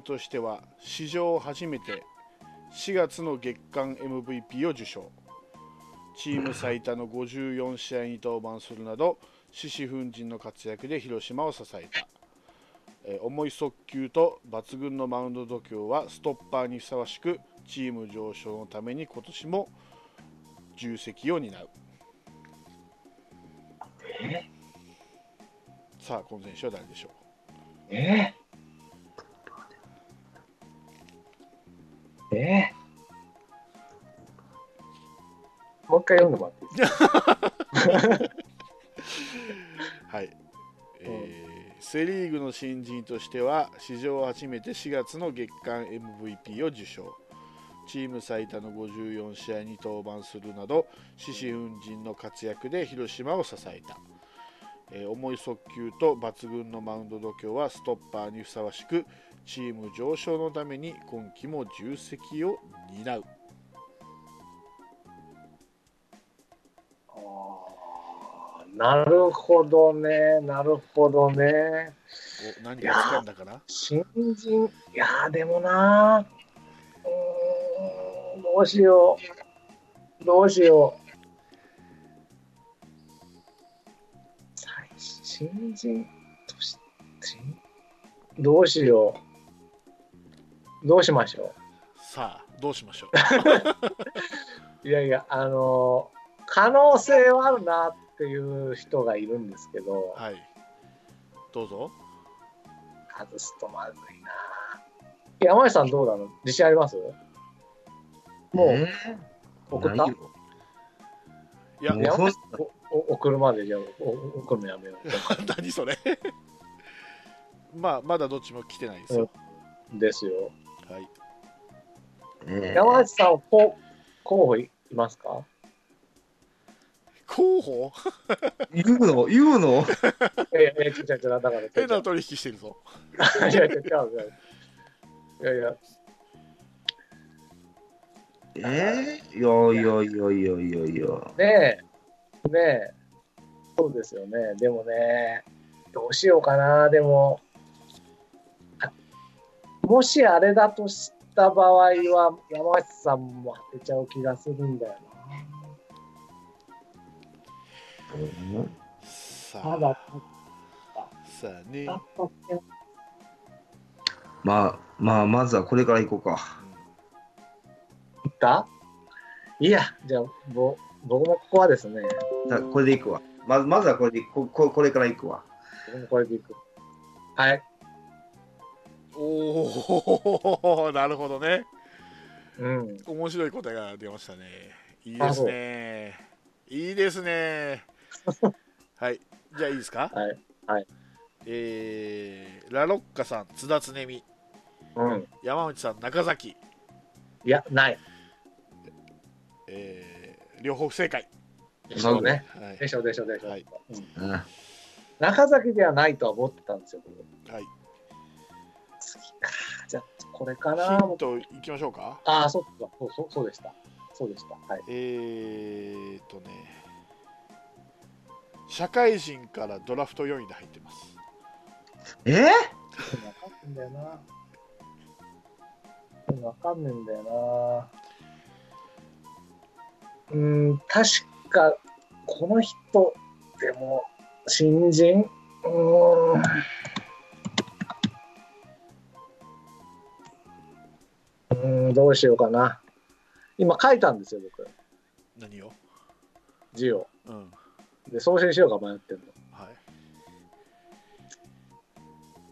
としては史上初めて4月の月間 MVP を受賞。チーム最多の54試合に登板するなど獅子奮陣の活躍で広島を支えた、えー重い速球と抜群のマウンド度胸はストッパーにふさわしくチーム上昇のために今年も重責を担う。え？さあこの選手は誰でしょえ？えもう一回読んでもらっていいですか？はい、えーセ・リーグの新人としては史上初めて4月の月間 MVP を受賞。チーム最多の54試合に登板するなど獅子奮陣の活躍で広島を支えた、えー重い速球と抜群のマウンド度胸はストッパーにふさわしくチーム上昇のために今季も重責を担うなるほどね、なるほどね。お何がつかんだかな？新人、いやーでもなうーん、どうしよう。どうしよう。最新人として、どうしよう。どうしましょさあどうしましょう？う。いやいや、あのー可能性はあるなっていう人がいるんですけど、はい。どうぞ。外すとまずいな。山内さんどうなの？自信あります？もうえ送った？ないやもうそうおお送るまでじゃあおお送るのやめよ 何それ？まあまだどっちも来てないですよ、う。ですよ。はい。ええ。山内さん、こう候補いいますか？候補？言うの？言うの？いやいや、ちゃちゃだから。変な取引してるぞ。いやいや、違う違う。いやいや、え？えいやいやいやいやいや。いや。ねえ、ねえ、そうですよね。でもね、どうしようかな。でも、あもしあれだとした場合は、山内さんも当てちゃう気がするんだよさな。ただあ、さあねまあまあまずはこれから行こうか。言った？いや、じゃあ、ぼ僕もここはですね、じゃあこれで行くわ。まずまずはこれでこここれから行くわ。僕もこれでいく。はい。おお なるほどね。うん。面白い答えが出ましたね。いいですね。いいですね。はい。じゃあいいですか？はい。えー、ラロッカさん津田つねみうん。山内さん中崎。いや、ない。えー、両方不正解。でしょうね。はい。でしょうでしょうでしょ。う。はい。うんうん。中崎ではないとは思ってたんですよ、僕。はいこれかヒな。ントいきましょうかああ、そっかそうそう。そうでした。そうでした。はい。えーとね社会人からドラフト4位で入ってますえ？わかんねえんだよな。わかんねえんだよな。うーん、確か、この人、でも、新人？うーん。うーん、どうしようかな。今書いたんですよ、僕。何を？字を。うんで、送信しようか迷ってるの。はい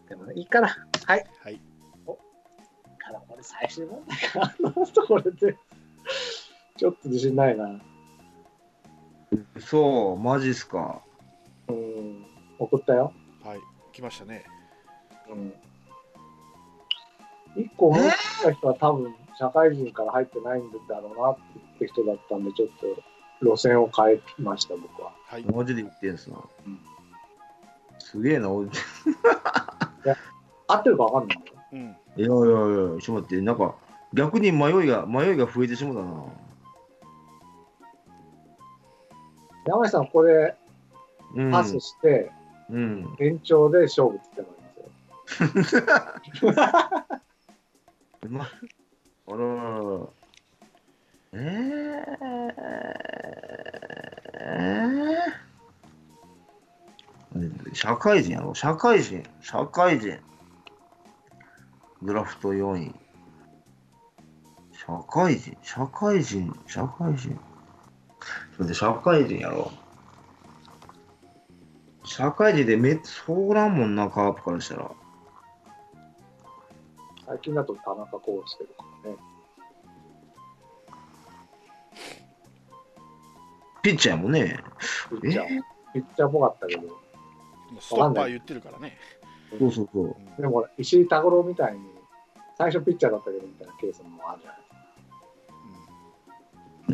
でもね、いいから。はい。はいからこれ最終問題かなこれでちょっと自信ないなそうマジっすか。うん送ったよはい来ましたねうん一個思いついた人は多分社会人から入ってないんだろうなって人だったんでちょっと路線を変えました僕ははいマジで言ってんすな。うんすげえな。お い合ってるか分かんないようんやいやいや、ちょっと待って、なんか逆に迷いが迷いが増えてしまったな。山井さんこれうん。パスしてうん。延長で勝負って言ってもらいますよま、あらららら。えー、えー、社会人やろ社会人、社会人。ドラフト4位。社会人、社会人、社会人。それで社会人やろ社会人でめっちゃそうらんもんな、カープからしたら。最近だと田中康介とかね。ピッチャーもね。ピッチャー、ピッチャーっぽかったけど、ストッパー言ってるからね。そうそうそう。うんでもほら、石井拓郎みたいに、最初ピッチャーだったけどみたいなケースもあるじゃない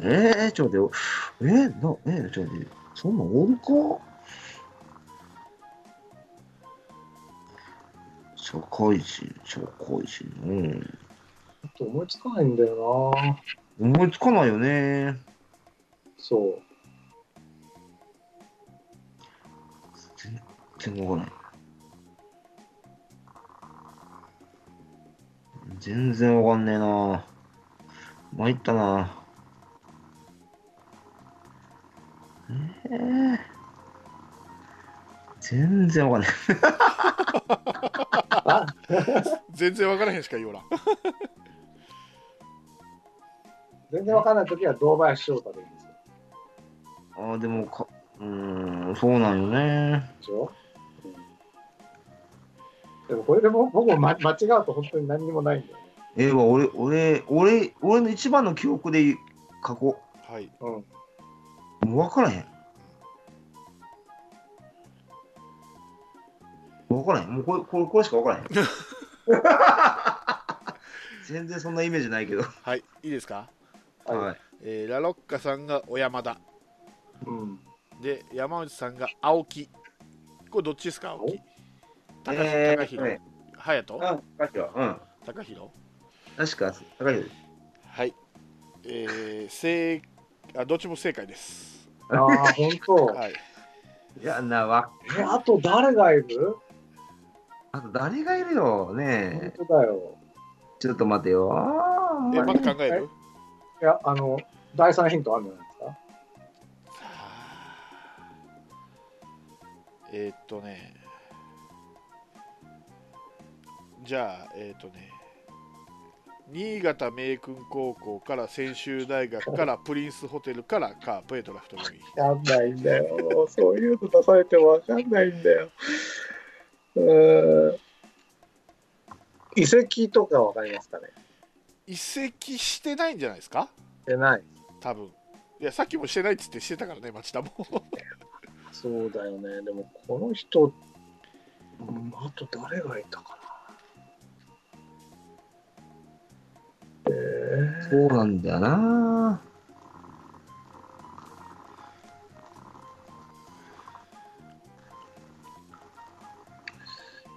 ですか。えー、ちょっと待ってよ。えー、な、えー、ちょっと待って。そんなんおるか？社会人、社会人。うん。ちょっと思いつかないんだよな思いつかないよね。そう。全然わからない。全然わかんねえな。参ったな。えー、全然わかんない。あ 全然分からへんしか言おらん。全然わかんないときは堂林翔太でいいんですよ。あーでもか、うーん、そうなんよね。でしょ、うんでもこれでも僕も、ま、間違うと本当に何にもないんだよね。えー、わ俺、俺、俺、俺の一番の記憶で書こはい。うん。う。もう分からへん。分からへん。もうこれ、これ、これしか分からへん。全然そんなイメージないけど。はい。いいですか、はいはい。えーラロッカさんが小山田。うん。で、山内さんが青木。これどっちですか青木？高えー高弘。ね隼人？あ、高弘。うん。高弘確か、高弘。はい。えー、正あどっちも正解です。ああ、本当。はい。いや、な、わ、え、あと誰がいる？あと誰がいるよ。本ねえ。当だよ。ちょっと待てよ。あーえ、まだ考える？いや、あの、第三ヒントあるんじゃないですかえーっとね。じゃあ、えーっとね。新潟明君高校から専修大学からプリンスホテルからカープへドラフト組わかんないんだよ。そういうの出されてもわかんないんだよ。うーん。遺跡とかわかりますかね？移籍してないんじゃないですか？してない。多分いやさっきもしてないっつってしてたからね町田も そうだよね。でも、この人、うんあと誰がいたかな？えー、そうなんだよな。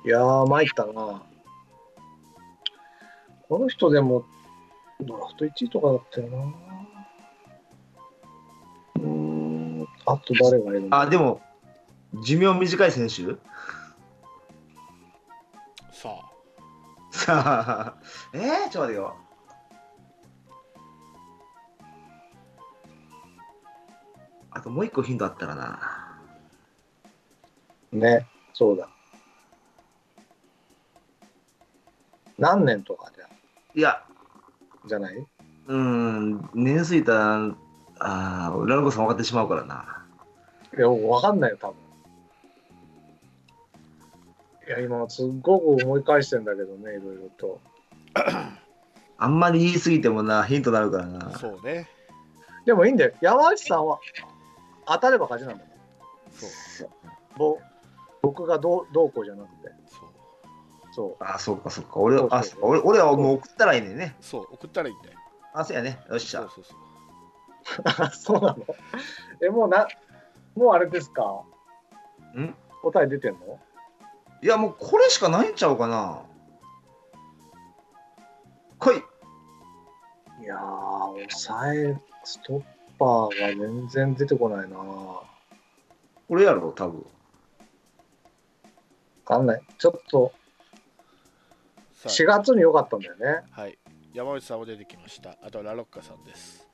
いやー、参ったな。この人でも、ドラフト1位とかだったよな。うーん、あと誰がいるの？あ、でも、寿命短い選手？さあさあ、えー、ちょっと待ってよ。あともう一個ヒントあったらな。ね、そうだ。何年とかじゃいや、じゃない？うーん、年数いたら、あー、ラルコさん分かってしまうからな。いや、わかんないよ、多分。いや、今、すっごく思い返してんだけどね、いろいろと。あんまり言い過ぎてもな、ヒントになるからな。そうねでもいいんだよ。山内さんは当たれば勝ちなんだもん。そうぼ僕がどうどうこうじゃなくて。そう。あ、そうか、そうか。俺そうそうあそうか俺俺はもう送ったらいいね。そう送ったらいいんだよあ、そうやね。よっしゃそう。そうそうあ そうなの？え、もうな、もうあれですか？ん？答え出てんの？いや、もうこれしかないんちゃうかな。来い。いやー、抑え、ストッパーが全然出てこないなわこれやろ、多分。かんない。ちょっと、さ4月に良かったんだよね。あはい山内さんも出てきましたあとラロッカさんです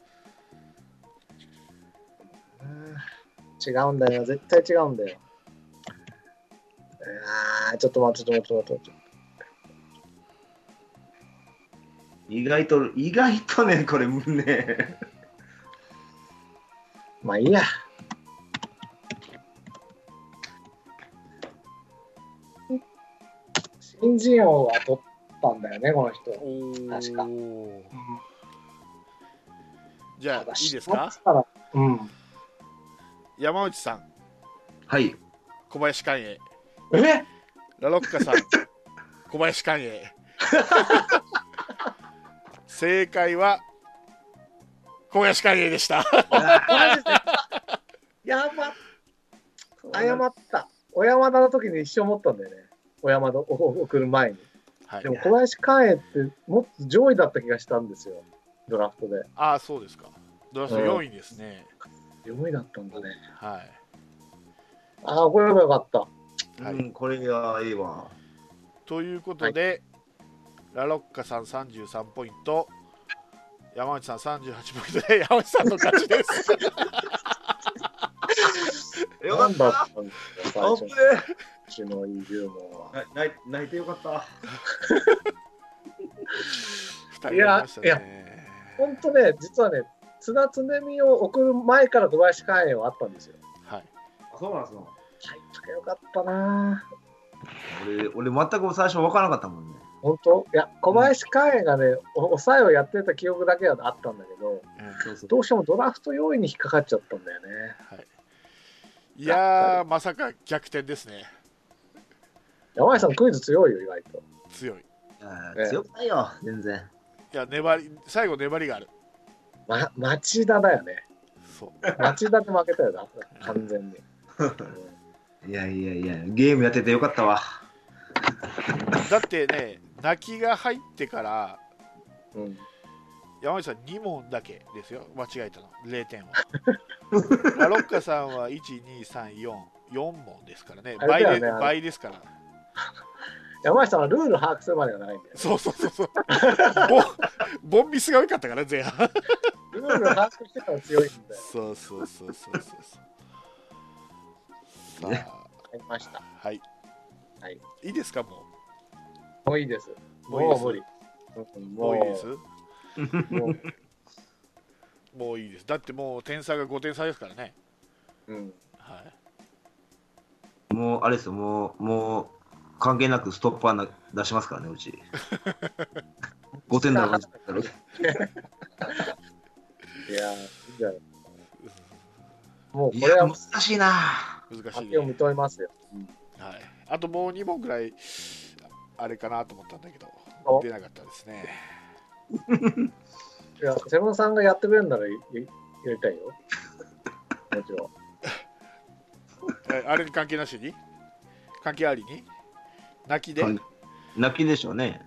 違うんだよ。絶対違うんだよ。あーちょっと待って、ちょっと待って、ちょっと待って。意外と、意外とね、これ、ね。まあいいや。新人王は取ったんだよね、この人。確かじゃあいいですか？うん。山内さんはい。小林寛永え？ラロッカさん 小林寛永 正解は小林寛永でした やば謝った。小山田の時に一生思ったんだよね。小山田を送る前に。はいでも小林寛永ってもっと上位だった気がしたんですよ。ドラフトで。ああそうですかドラフトうん4位ですね、上位だったんだね。はいああ、これはよかった。はいうん、これがいいわ。ということで、ラロッカさん33ポイント山内さん38ポイントで山内さんの勝ちですよかった。ちのいいユーモアは。な泣い泣いてよかった。2人いましたいやね本当ね、実はね、津田常美を送る前から小林寛永はあったんですよ。はいあそうなんですよ。入っとけよかったな俺、俺全く最初分からなかったもんね。本当？いや、小林寛永がね、お抑えをやってた記憶だけはあったんだけど、うんそうそう。どうしてもドラフト要位に引っかかっちゃったんだよね。はい、いやーまさか逆転ですね山内さん、クイズ強いよ、意外と。強いいいや強くないよ、全然。や粘り最後粘りがあるま、町田だよね。そう町田で負けたよな、完全に。いやいやいや、ゲームやっててよかったわ。だってね泣きが入ってからうんうん山内さん2問だけですよ間違えたの0点はラロッカさんは12344問ですからねあれ倍でね倍ですから山内さんはルール把握するまでが長いんだよ。そうそうそうそう。ボンボンミスが多かったから前半。ルール把握してから強いんだよ。そう。そうそうそうそうそう。ねさあ入りました。はい、はい、いいですかももういいです。もういいです。もう無理。もういいです？もう。もういいです。だってもう点差が5点差ですからね。うん。はい。もう、あれですよ、もう、もう、関係なくストッパーな出しますからね、うち。5点だろ。いやー、いいんじゃないもういや、これは難しいな。難しいねを認めますよ。はい、あともう2問ぐらいあれかなと思ったんだけどお出なかったですね いや、セブンさんがやってくれるならややりたいよ。もちろん。えあれに関係なしに？関係ありに？泣きで、はい泣きでしょうね。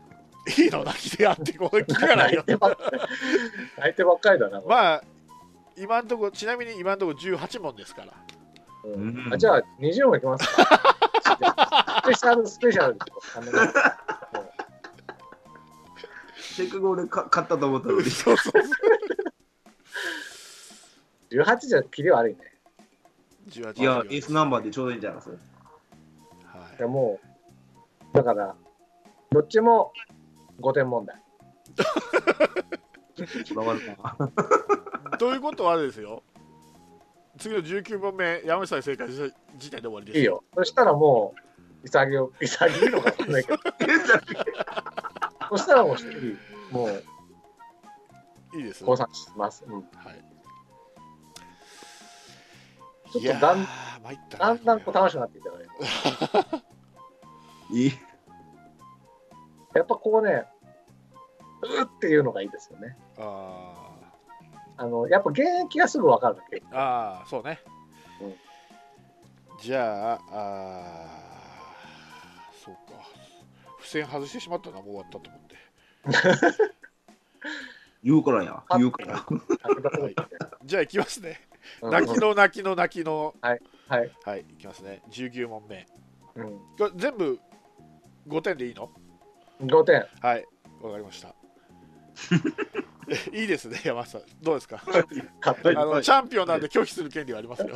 いいの？泣きでやってこう聞かないよ相手ばっかり相手ばっかりだな。まあ今んとこちなみに今んとこ18問ですからうんうんあじゃあ、20問いきますか。スペシャル、スペシャル。せっかく俺か勝ったと思ったのに。そうそうそう18じゃキリ悪いね。18いや、エ問ースナンバーでちょうどいいんじゃないです？か。いやもう、だから、どっちも5点問題。ということはですよ次の19問目山内さんに正解した時点で終わりですいいよ。そしたらもう、潔く、潔いのかわかんないけど、そしたらもう一人、もう、いいです降参します。うん、はいちょっとだんだんだんこう楽しくなってきたからね。いい。やっぱこうね、うーっていうのがいいですよね。ああの、やっぱ現役がすぐわかるわけ。ーあーそうね、うん。じゃああーそうか。付箋外してしまったなもう終わったと思って。言うからや。言うから。武田さんってじゃあ行きますね。うん。泣きの泣きの泣きの。はい。はい。行きますね。19問目。うん。全部5点でいいの？5点。はいわかりました いいですね、山下さん。どうですか？あのチャンピオンなんで拒否する権利はありますよ。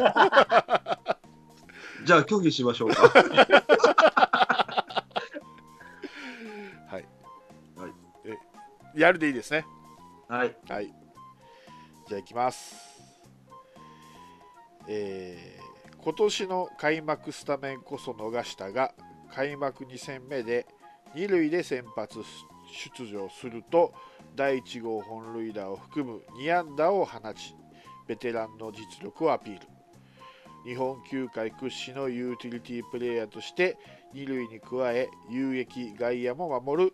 じゃあ拒否しましょうか。はい。えやるでいいですね？はい。はい。じゃあ行きます。えー今年の開幕スタメンこそ逃したが、開幕2戦目で2塁で先発出場すると、第1号本塁打を含む2安打を放ち、ベテランの実力をアピール。日本球界屈指のユーティリティプレーヤーとして、2塁に加え、有益外野も守る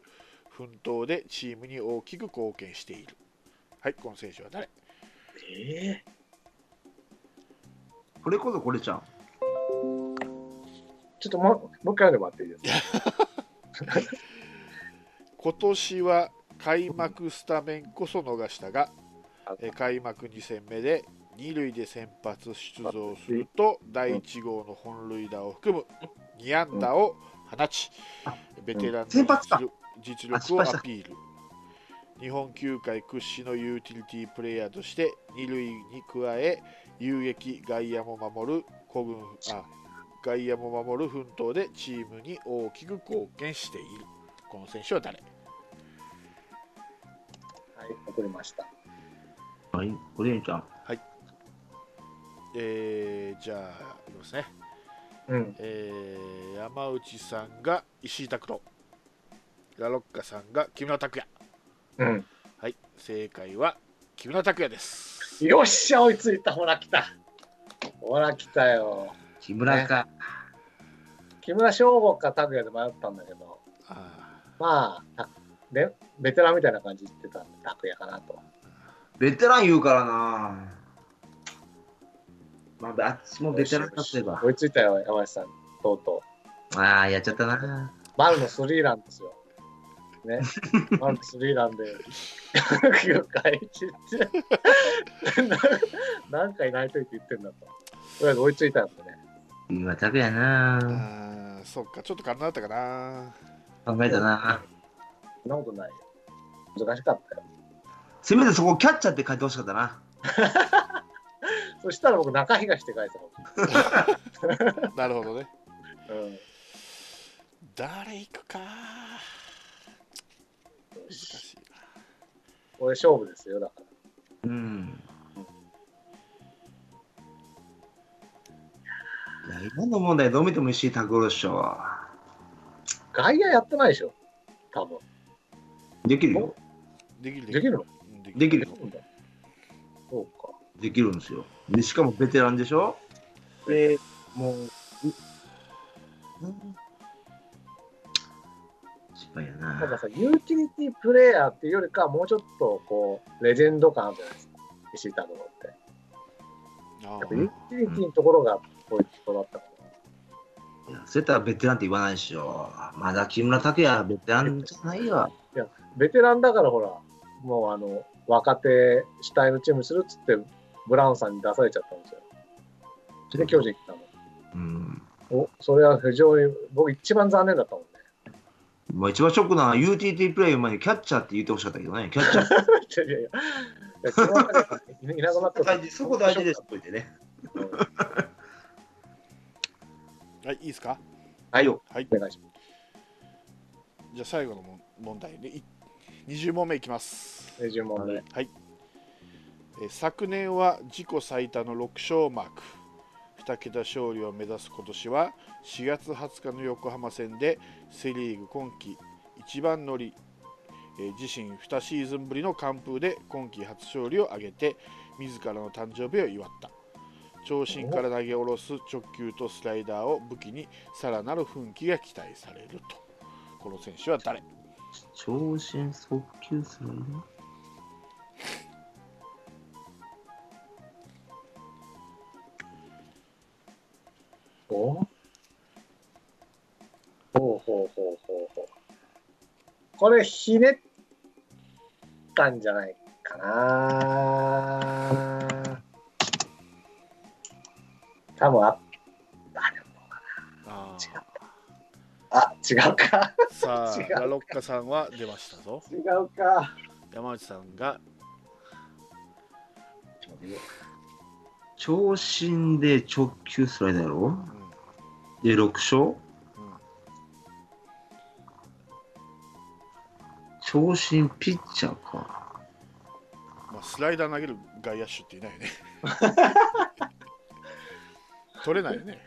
奮闘でチームに大きく貢献している。はい、この選手は誰？えこれこそこれちゃん。ーちょっともうもう一回読んでもらっていいですか 今年は開幕スタメンこそ逃したが、えー開幕2戦目で2塁で先発出場すると第1号の本塁打を含む2安打を放ちベテランの実力をアピール。日本球界屈指のユーティリティプレーヤーとして2塁に加え有益外野も守る孤軍あ外野も守る奮闘でチームに大きく貢献しているこの選手は誰？はい、送りました。はい。これちゃん。えーじゃあいきますねうん。えー山内さんが石井拓郎ラロッカさんが木村拓哉うん。はい正解は木村拓哉ですよっしゃ、追いついた。ほら、来た。ほら、来たよ。木村か。木村翔吾か拓也で迷ったんだけど、あまあ、たでベテランみたいな感じで言ってたんで、拓也かなと。ベテラン言うからな。まあ、あっちもベテランだってば。追いついたよ、山内さん。とうとう。ああ、やっちゃったな。丸のスリーランですよ。ね。丸のスリーランで、球界一って、な何回泣いといて言ってんだと。とりあえず追いついたんでね。木村拓哉あな。あーそっかちょっと軽なったかな考えたな。そんなことないよ。難しかったよ。せめてそこキャッチャーって書いてほしかったな。そしたら僕、中東って書いて。なるほどねうん。誰行くか難しいなこれ勝負ですよ、だから。うん。いや、今の問題？どう見ても石井拓郎でしょ。外野やってないでしょ、多分。できるよ。できるできるの？うんでできるそうだそうか。できるんですよ。で、しかもベテランでしょ？で、もう、う失敗やな。たださ、ユーティリティプレイヤーっていうよりかは、もうちょっとこう、レジェンド感あるじゃないですか、石井拓郎って。あやっぱユーティリティのところが、こういう人だったから。いやそうやったらベテランって言わないでしょ。まだ木村拓哉はベテランじゃないよ。ベテランだからほら、もうあの、若手主体のチームにするっつって、ブラウンさんに出されちゃったんですよ。で、巨人来たの。うん。お、それは非常に、僕一番残念だったもんね。まあ、一番ショックなのは UTT プレイ前にキャッチャーって言ってほしかったけどね。キャッチャー。いやいやいや、いなくなったそこ大事です。といてね。うんはいいいですか？はい、よ。はい。お願いします。じゃあ最後のもん問題でい20問目いきます。20問目。はい、えー昨年は自己最多の6勝をマーク。2桁勝利を目指す今年は4月20日の横浜戦でセ・リーグ今季一番乗り、えー自身2シーズンぶりの完封で今季初勝利を挙げて自らの誕生日を祝った長身から投げ下ろす直球とスライダーを武器にさらなる奮起が期待されるとこの選手は誰？長身速球するのおほうほうほうほうほう。これ、ひねったんじゃないかな。多分あ、あ、でもあ違った。あ、違うか。さあ ラロッカさんは出ましたぞ違うか。山内さんが長身で直球スライダーやろ？うんで、6勝？うん長身ピッチャーか。まあ、スライダー投げる外野手っていないよね 取れないよね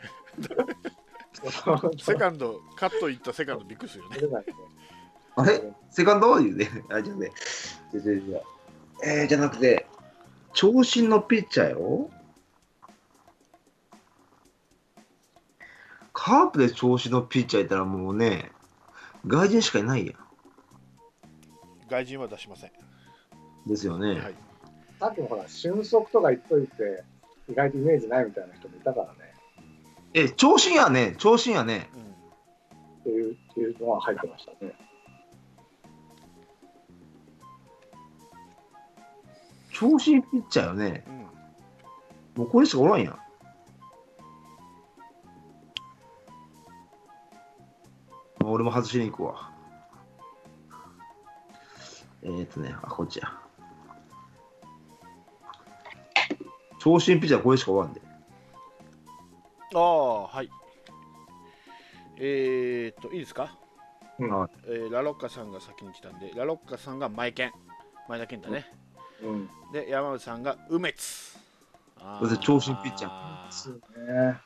セカンドカットいったセカンドびっくりするよねあれ？セカンド？言うね。あ、じゃあね。じゃじゃじゃえー、じゃなくて、長身のピッチャーやろカープで長身のピッチャーいたらもうね、外人しかいないやん。外人は出しません、ですよね。はい、さっきもほら、俊足とか言っといて、意外とイメージないみたいな人もいたからね。え、長身やね。長身やね。うんっていうっていうのは入ってましたね。長身ピッチャーよね。うんもうこれしかおらんやん。まあ俺も外しに行くわ。えー、っとね、あ、こっちや。長身ピッチャーこれしかおらんで。ああはい。えー、っといいですか、うん。あえーラロッカさんが先に来たんでラロッカさんが前健前田健太ね、うん。で山内さんが梅津。長身ピッチャー。ね。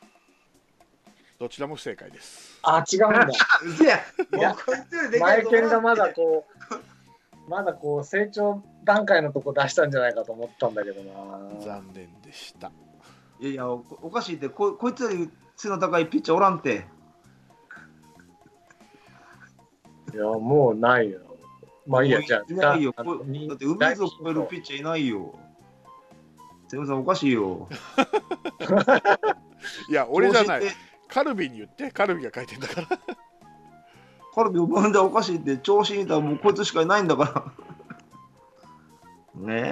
どちらも不正解です。あ、違うんだ。いや前いと思う剣がまだこう、まだこう成長段階のとこ出したんじゃないかと思ったんだけどな。残念でしたいやいやお、おかしいってこ、こいつより背の高いピッチャーおらんて。いや、もうないよ。まあいいや、じゃあ、いないよ。だって、梅津を超えるピッチャーいないよ。セブさん、おかしいよ。いや俺じゃないカルビに言ってカルビが書いてんだからカルビを呼んでおかしいって、調子にいたらもうこいつしかいないんだから。ね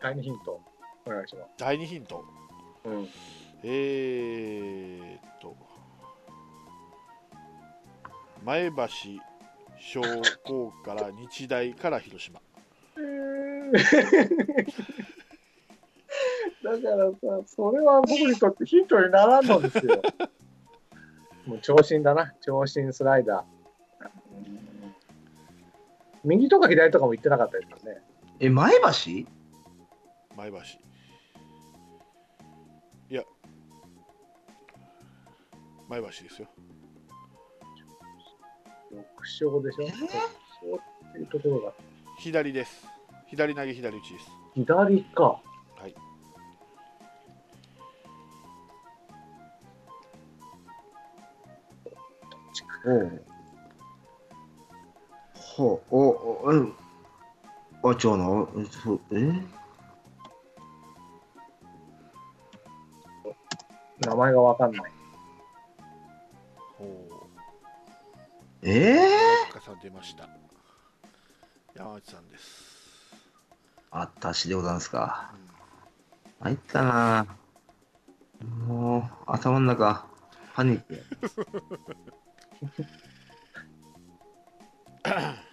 第二ヒント、お願いします。第2ヒントうん。えー、っと前橋商工から日大から広島 だからさ、それは僕にとってヒントにならんのですよ。もう長身だな、長身スライダー。右とか左とかも言ってなかったですからね。え。え、前橋？前橋いや前橋ですよ6勝でしょ、えー ?6 勝っていうところが。左です左投げ左打ちです左か。はいおう。ほう、お、お、うん。あ、違うな。え？名前がわかんない。ほう。えー、深さん出ました。山内さんです、あったしでございますか。うん。入ったな。もう、頭の中、パニックや。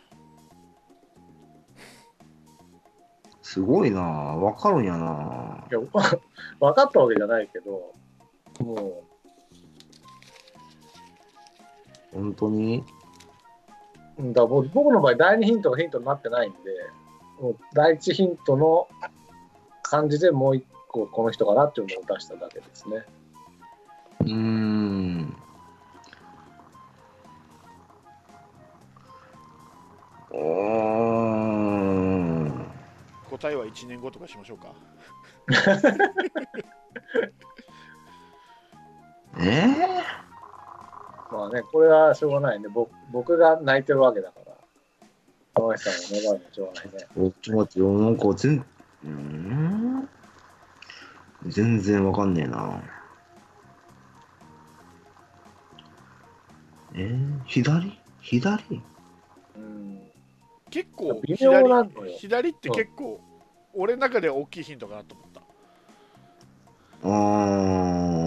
すごいな。わかるんやな。いや、わかったわけじゃないけど、も本当に？う、うんだ僕僕の場合、第二ヒントがヒントになってないんで、もう第一ヒントの感じでもう一個この人かなっていうのを出しただけですね。うーん。うーん。答えは1年後とかしましょうか ね、これはしょうがないね。僕僕が泣いてるわけだから。河合さんが願うのはしょうがないね。ー、ちょっと待ってよ、なんか全、うーん？全然わかんねえな。え？ー、左？左？うん。結構微妙左なのよ左って結構俺の中では大きいヒントかなと思ったうー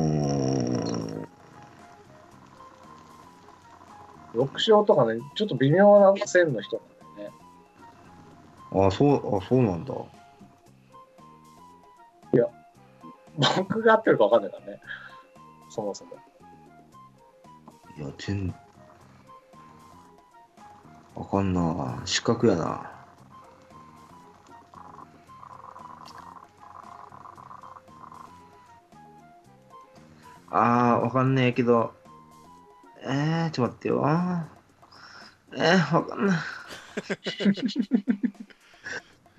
ん。6勝とかね、ちょっと微妙な線の人なんだよね。あ、そう、あ、そうなんだ。僕が合ってるか分かんないからね。そもそも。いや、全、わかんな。失格やな。あー、わかんねえけど。えー、ちょっと待ってよ。えー、わかんない。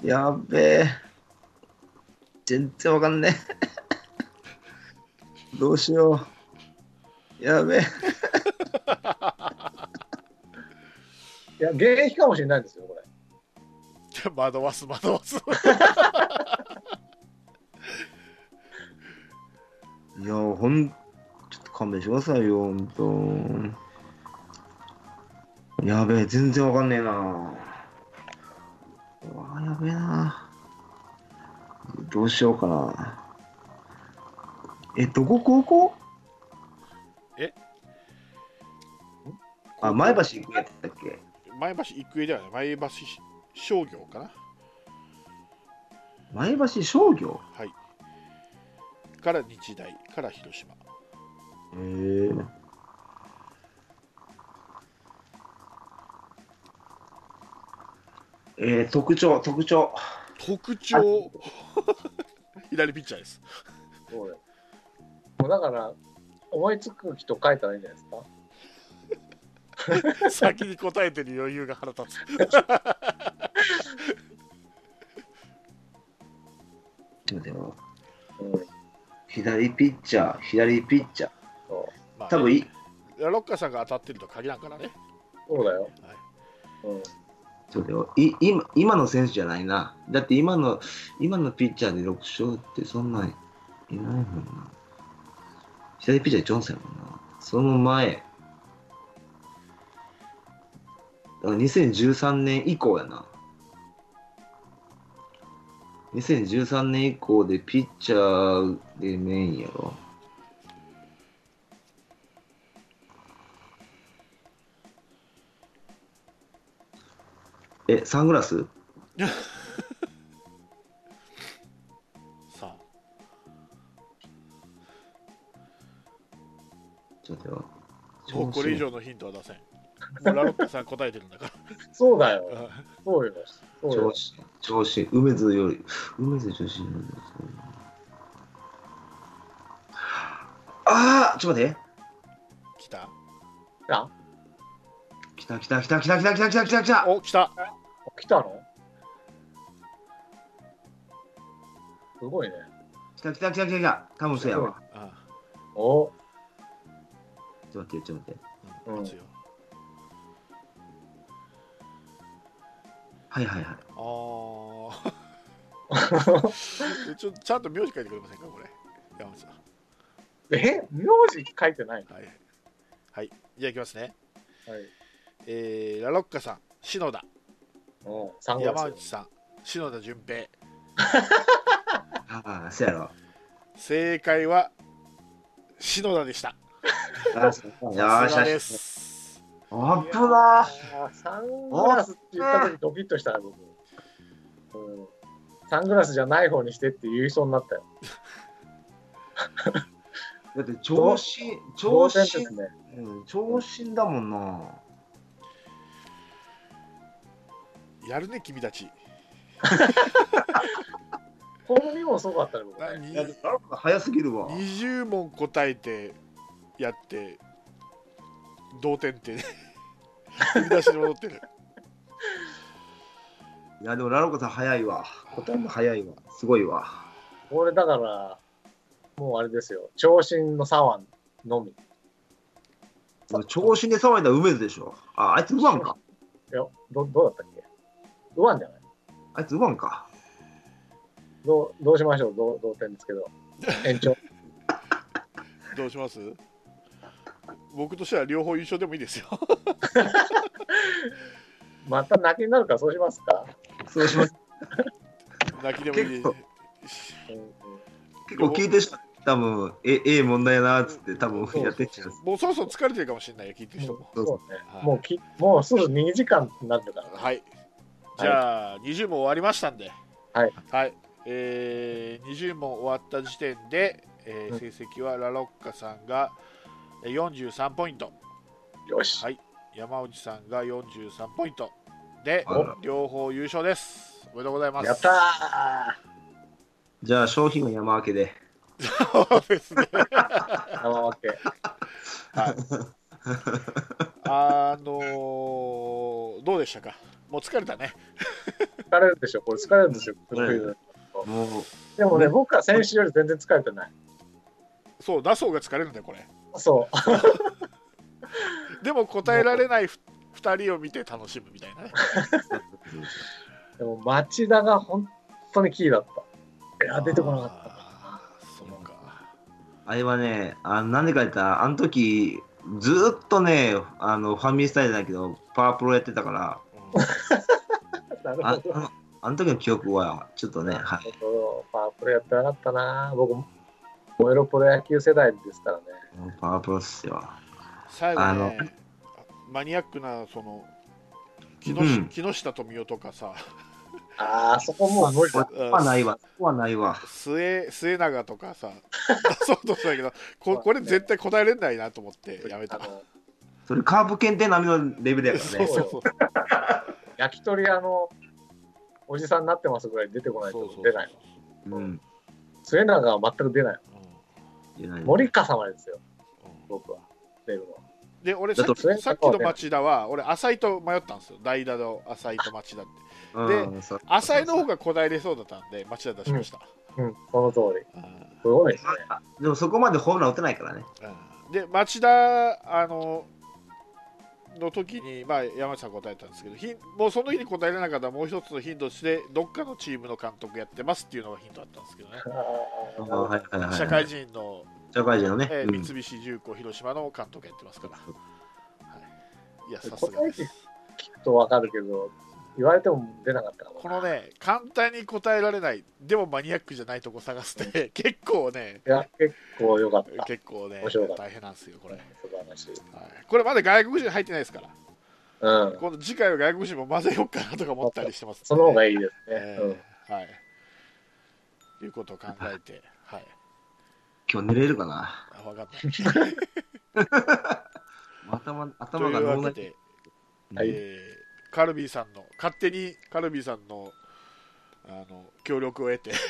やっべえ。全然わかんねえ。どうしよう。やべえ。いや、現役かもしれないんですよ、これ。惑わす惑わす いや、ほん、勘弁してくださいよ、ほんと。やべえ、全然わかんねえな。うわやべえな。どうしようかな。え、どこ？高校？え？あ、前橋行くやつだっけ？前橋育英ではない？前橋商業かな？前橋商業？はい。から日大から広島へえ。えー、特徴、特徴。特徴 左ピッチャーですそうよもうだから、思いつく人書いたらいいんじゃないですか？先に答えてる余裕が腹立つちょっと待ってようん。左ピッチャー、左ピッチャー。そまあ多分いロッカーさんが当たってると限らんからねうそうだよ。はいうん。そうだよい今今の選手じゃないな。だって今の今のピッチャーで6勝ってそんないないもんな。左ピッチャージョンソンやもんな。その前。だから2013年以降やな。2013年以降でピッチャーでメインやろ。え、サングラス？さあ。ちょっと待ってよ。もうこれ以上のヒントは出せん。もうラロッカさん答えてるんだか そうだよ。らそうよ。そうよ。調子、調子、梅津より、梅津調子よりああちょっと待って。来た。あ、来た来た来た来た来た来た来た来た来た。お来た来たの？すごいね。来た来た来た来た来た。多分そうやわ。あお。ちょっと待って、ちょっと待って。うんはいはいはい。あー。ちょちゃんと名字書いてくれませんかこれ？山内さん。え？名字書いてないはい。はい。じゃあいきますね。はい。えー、ラロッカさん篠田山内さん篠田純平ああ、そうやろ。正解は篠田でしたよーしでし。す本当だいやーサングラスって言った時ドキッとしたね、僕。うん。サングラスじゃない方にしてって言いそうになったよ。だって長身、長身です、ね。うん、長身だもんな。やるね君たちこの2もすごかったね、僕ね。や、でも早すぎるわ。20問答えてやって同点って振り出しに戻ってる いや、でもラロコさん早いわ。答えも早いわ。すごいわ。俺だから、もうあれですよ。長身の左腕のみ。長身で騒いだ梅津でしょ。あ、あいつウワンか。いや、どどうだったっけ？右腕じゃない？あいつウワンか。どうどうしましょう？同同点ですけど。延長。どうします？僕としては両方優勝でもいいですよ また泣きになるからそうしますか、そうします。泣きでもいい結構うんうん結構聞いてる人多分、え、ええ問題やな、つって多分やってっちゃう。もうそろそろ疲れてるかもしれないよ、聞いてる人も。そうねはいもうきもうすぐ2時間になってたからはい。じゃあ、20問終わりましたんで、はい。はい。えー、20問終わった時点で、えーうん成績はラロッカさんがえー43ポイント、よし、はい山内さんが43ポイントで両方優勝です。おめでとうございます。やったーじゃあ、商品は山分けで。そうですね。生分けあのー、どうでしたか？もう疲れたね。疲れるでしょ。これ疲れるんですよ。疲れるもう、でもね僕は先週より全然疲れてない。そう、ダソーが疲れるんだよ、これ。そう。でも答えられないふ2人を見て楽しむみたいなね。でも町田が本当にキーだった。いや出てこなかった。そうか。あれはね、あなんでか言ったら、あの時、ずーっとね、あの、ファミリースタイルだけど、パワープロやってたから、あ なるほど。あのあの時の記憶は、ちょっとね、はい。パワープロやってなかったな。僕燃えろプロ野球世代ですからね。パワープロっすよ。最後あのね、マニアックな、その、木下,、うん。木下富美男とかさ、ああそこもう無理だ。そこはないわ、そこはないわ。末末永とかさ、そうとしたけどこ、これ絶対答えれないなと思ってやめた。あのそれカープ検定並みのレベルやからね。そうそう。そう。焼き鳥屋のおじさんになってますぐらい出てこないそうそうと出ないうん。末永は全く出ないうん森笠までですよ。うん。僕は。出るの。はで俺だとさっきさっきの町田は俺浅井と迷ったんですよ。代打の浅井と町田って。うんそう。浅井の方が答えれそうだったんで町田出しました、うん。その通り。うん。すごいですね。あでもそこまでホームラン打てないからね。うん。で町田あのの時に、まあ、山内さん答えたんですけどひもうその日に答えれなかったらもう一つのヒントとしてどっかのチームの監督やってますっていうのがヒントだったんですけどね。あーあはいはいはいはい。社会人の、社会人のね。えーうん。三菱重工広島の監督やってますから、はい、いやさすがです。聞くとわかるけど言われても出なかったこのね簡単に答えられないでもマニアックじゃないとこ探すって 結構ねいや結構良かった。結構ね大変なんですよこれ、はい、素晴らしい。これまだ外国人入ってないですから。うん。今度次回は外国人も混ぜようかなとか思ったりしてます。んでその方がいいですね、えうん。ーはい。いうことを考えてはい。今日寝れるかな？あ分かっ た頭と頭が脳内いうわけで、はいえーカルビーさんの勝手にカルビーさんのあの協力を得て。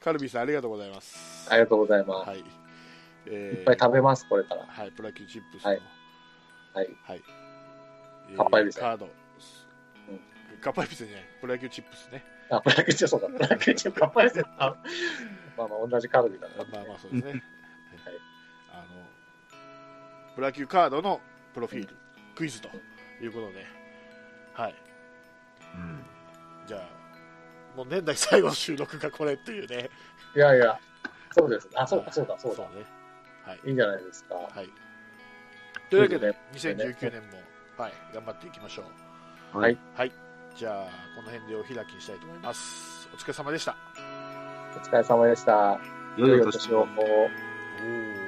カルビーさんありがとうございます。ありがとうございます、はい、えーいっぱい食べますこれから。はい、プロ野球チップスの、はい。はい。はい。えかっぱえびせん。カード、かっぱえびせんじゃない、プロ野球チップスね。あプロ野球中そうだ プロ野球中カッパですよあまあまあ同じカルビだまなあまあそうですね。あのプロ野球カードのプロフィール、クイズということで、はい、うんじゃあ、もう年内最後の収録がこれっていうね。いやいやそうですあそうかそうだそうだね。はい。いいんじゃないですかはい。というわけで、そうです2019年も、はい、頑張っていきましょう。はい。はい。じゃあ、この辺でお開きにしたいと思います。お疲れ様でした。お疲れ様でした良いお年を。年を